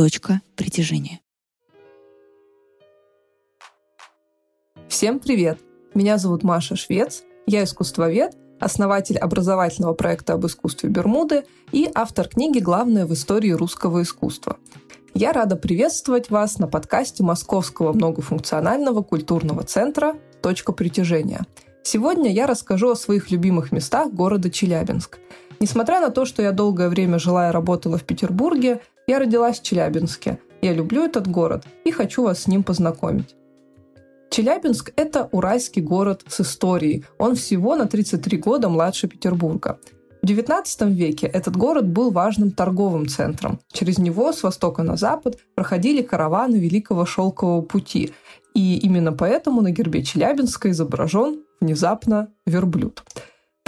«Точка притяжения». Всем привет! Меня зовут Маша Швец, я искусствовед, основатель образовательного проекта об искусстве Бермуды и автор книги «Главное в истории русского искусства». Я рада приветствовать вас на подкасте Московского многофункционального культурного центра «Точка притяжения». Сегодня я расскажу о своих любимых местах города Челябинск – Несмотря на то, что я долгое время жила и работала в Петербурге, я родилась в Челябинске. Я люблю этот город и хочу вас с ним познакомить. Челябинск – это уральский город с историей. Он всего на 33 года младше Петербурга. В XIX веке этот город был важным торговым центром. Через него с востока на запад проходили караваны Великого Шелкового пути. И именно поэтому на гербе Челябинска изображен внезапно верблюд.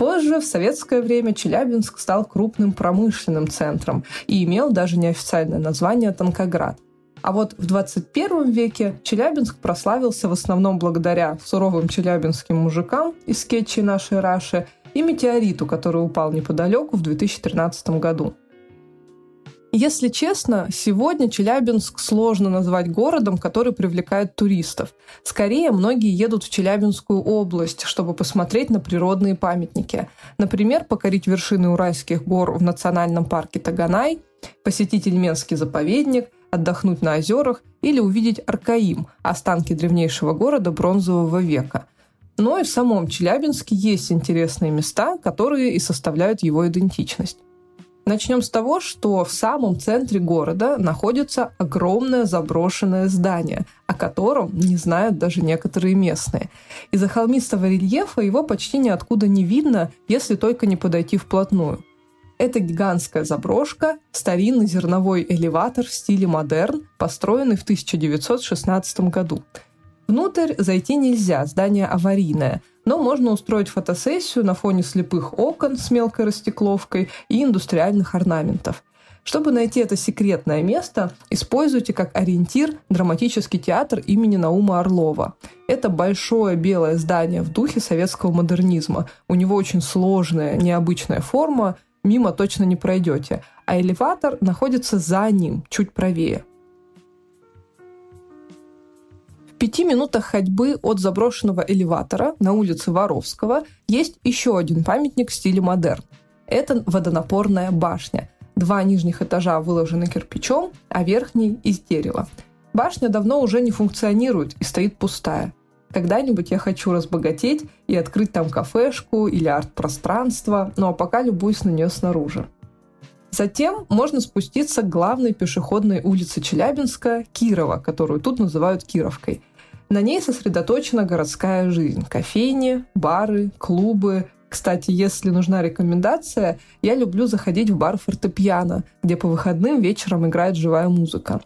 Позже, в советское время, Челябинск стал крупным промышленным центром и имел даже неофициальное название Танкоград. А вот в 21 веке Челябинск прославился в основном благодаря суровым челябинским мужикам из скетчей нашей Раши и метеориту, который упал неподалеку в 2013 году. Если честно, сегодня Челябинск сложно назвать городом, который привлекает туристов. Скорее, многие едут в Челябинскую область, чтобы посмотреть на природные памятники. Например, покорить вершины Уральских гор в национальном парке Таганай, посетить Ильменский заповедник, отдохнуть на озерах или увидеть Аркаим, останки древнейшего города бронзового века. Но и в самом Челябинске есть интересные места, которые и составляют его идентичность. Начнем с того, что в самом центре города находится огромное заброшенное здание, о котором не знают даже некоторые местные. Из-за холмистого рельефа его почти ниоткуда не видно, если только не подойти вплотную. Это гигантская заброшка, старинный зерновой элеватор в стиле модерн, построенный в 1916 году. Внутрь зайти нельзя, здание аварийное – но можно устроить фотосессию на фоне слепых окон с мелкой растекловкой и индустриальных орнаментов. Чтобы найти это секретное место, используйте как ориентир драматический театр имени Наума Орлова. Это большое белое здание в духе советского модернизма. У него очень сложная, необычная форма, мимо точно не пройдете. А элеватор находится за ним, чуть правее. Пяти минутах ходьбы от заброшенного элеватора на улице Воровского есть еще один памятник в стиле модерн. Это водонапорная башня. Два нижних этажа выложены кирпичом, а верхний – из дерева. Башня давно уже не функционирует и стоит пустая. Когда-нибудь я хочу разбогатеть и открыть там кафешку или арт-пространство, ну а пока любуюсь на нее снаружи. Затем можно спуститься к главной пешеходной улице Челябинска – Кирова, которую тут называют Кировкой – на ней сосредоточена городская жизнь. Кофейни, бары, клубы. Кстати, если нужна рекомендация, я люблю заходить в бар фортепиано, где по выходным вечером играет живая музыка.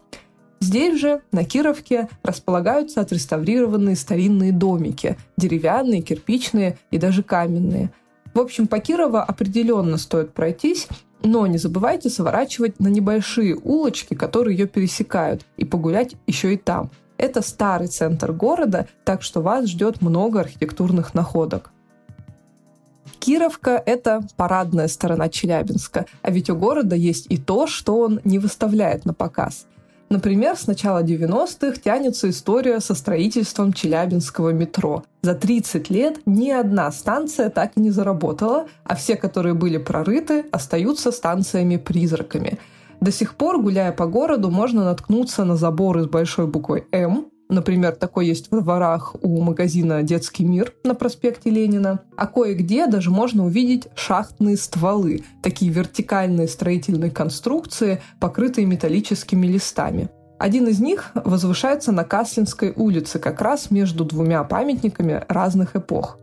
Здесь же, на Кировке, располагаются отреставрированные старинные домики, деревянные, кирпичные и даже каменные. В общем, по Кирова определенно стоит пройтись, но не забывайте сворачивать на небольшие улочки, которые ее пересекают, и погулять еще и там – это старый центр города, так что вас ждет много архитектурных находок. Кировка – это парадная сторона Челябинска, а ведь у города есть и то, что он не выставляет на показ. Например, с начала 90-х тянется история со строительством Челябинского метро. За 30 лет ни одна станция так и не заработала, а все, которые были прорыты, остаются станциями-призраками – до сих пор, гуляя по городу, можно наткнуться на заборы с большой буквой «М», Например, такой есть в дворах у магазина «Детский мир» на проспекте Ленина. А кое-где даже можно увидеть шахтные стволы, такие вертикальные строительные конструкции, покрытые металлическими листами. Один из них возвышается на Каслинской улице, как раз между двумя памятниками разных эпох.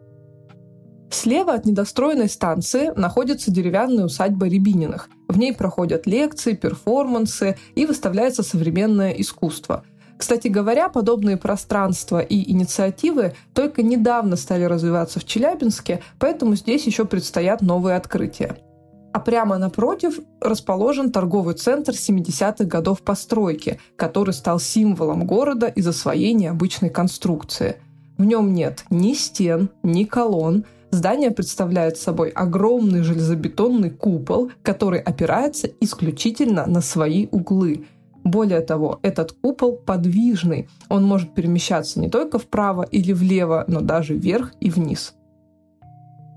Слева от недостроенной станции находится деревянная усадьба Рябининых. В ней проходят лекции, перформансы и выставляется современное искусство. Кстати говоря, подобные пространства и инициативы только недавно стали развиваться в Челябинске, поэтому здесь еще предстоят новые открытия. А прямо напротив расположен торговый центр 70-х годов постройки, который стал символом города из-за своей необычной конструкции. В нем нет ни стен, ни колонн, Здание представляет собой огромный железобетонный купол, который опирается исключительно на свои углы. Более того, этот купол подвижный. Он может перемещаться не только вправо или влево, но даже вверх и вниз.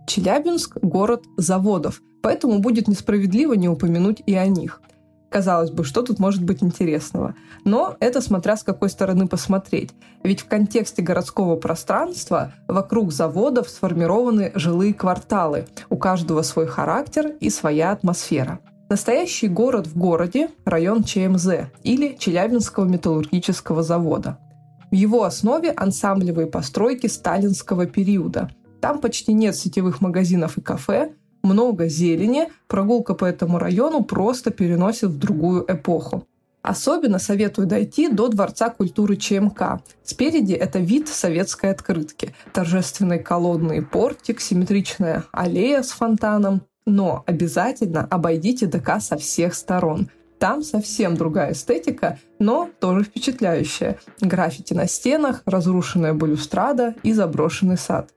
Челябинск – город заводов, поэтому будет несправедливо не упомянуть и о них. Казалось бы, что тут может быть интересного? Но это смотря с какой стороны посмотреть. Ведь в контексте городского пространства вокруг заводов сформированы жилые кварталы. У каждого свой характер и своя атмосфера. Настоящий город в городе – район ЧМЗ или Челябинского металлургического завода. В его основе ансамблевые постройки сталинского периода. Там почти нет сетевых магазинов и кафе, много зелени, прогулка по этому району просто переносит в другую эпоху. Особенно советую дойти до Дворца культуры ЧМК. Спереди это вид советской открытки. Торжественный колонный портик, симметричная аллея с фонтаном. Но обязательно обойдите ДК со всех сторон. Там совсем другая эстетика, но тоже впечатляющая. Граффити на стенах, разрушенная балюстрада и заброшенный сад.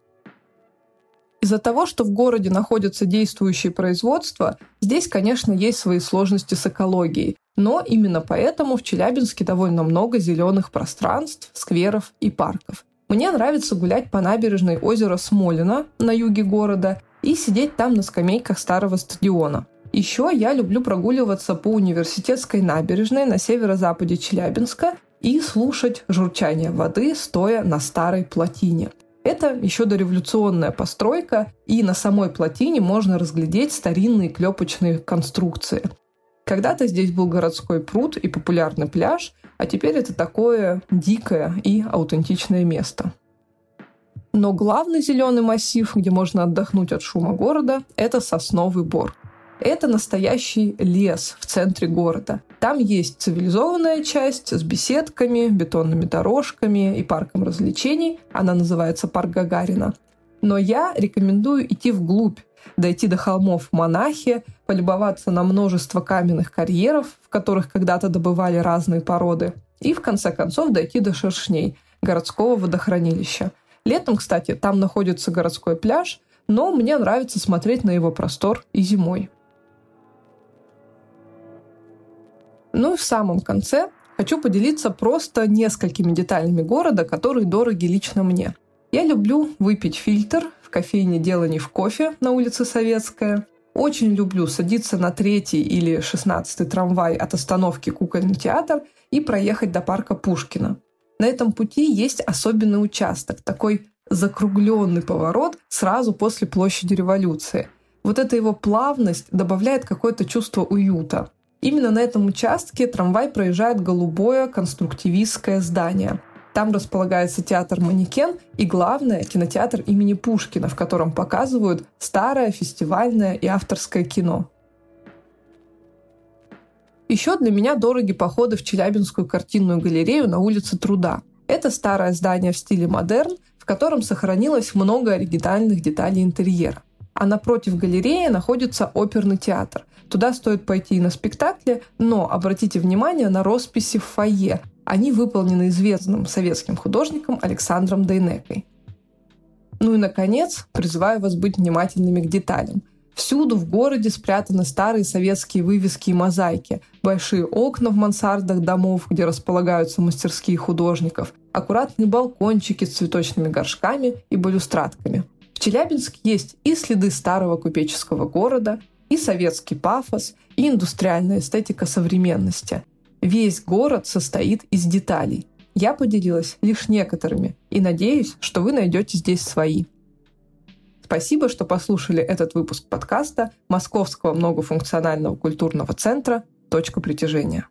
Из-за того, что в городе находятся действующие производства, здесь, конечно, есть свои сложности с экологией. Но именно поэтому в Челябинске довольно много зеленых пространств, скверов и парков. Мне нравится гулять по набережной озера Смолина на юге города и сидеть там на скамейках старого стадиона. Еще я люблю прогуливаться по университетской набережной на северо-западе Челябинска и слушать журчание воды, стоя на старой плотине. Это еще дореволюционная постройка, и на самой плотине можно разглядеть старинные клепочные конструкции. Когда-то здесь был городской пруд и популярный пляж, а теперь это такое дикое и аутентичное место. Но главный зеленый массив, где можно отдохнуть от шума города, это сосновый бор. Это настоящий лес в центре города. Там есть цивилизованная часть с беседками, бетонными дорожками и парком развлечений. Она называется Парк Гагарина. Но я рекомендую идти вглубь, дойти до холмов Монахи, полюбоваться на множество каменных карьеров, в которых когда-то добывали разные породы, и в конце концов дойти до Шершней, городского водохранилища. Летом, кстати, там находится городской пляж, но мне нравится смотреть на его простор и зимой. Ну и в самом конце хочу поделиться просто несколькими деталями города, которые дороги лично мне. Я люблю выпить фильтр в кофейне «Дело не в кофе» на улице Советская. Очень люблю садиться на третий или шестнадцатый трамвай от остановки «Кукольный театр» и проехать до парка Пушкина. На этом пути есть особенный участок, такой закругленный поворот сразу после площади революции. Вот эта его плавность добавляет какое-то чувство уюта. Именно на этом участке трамвай проезжает голубое конструктивистское здание. Там располагается театр «Манекен» и, главное, кинотеатр имени Пушкина, в котором показывают старое фестивальное и авторское кино. Еще для меня дороги походы в Челябинскую картинную галерею на улице Труда. Это старое здание в стиле модерн, в котором сохранилось много оригинальных деталей интерьера. А напротив галереи находится оперный театр. Туда стоит пойти и на спектакле, но обратите внимание на росписи в фойе. Они выполнены известным советским художником Александром Дейнекой. Ну и, наконец, призываю вас быть внимательными к деталям. Всюду в городе спрятаны старые советские вывески и мозаики, большие окна в мансардах домов, где располагаются мастерские художников, аккуратные балкончики с цветочными горшками и балюстратками. В Челябинске есть и следы старого купеческого города, и советский пафос, и индустриальная эстетика современности. Весь город состоит из деталей. Я поделилась лишь некоторыми и надеюсь, что вы найдете здесь свои. Спасибо, что послушали этот выпуск подкаста Московского многофункционального культурного центра «Точка притяжения».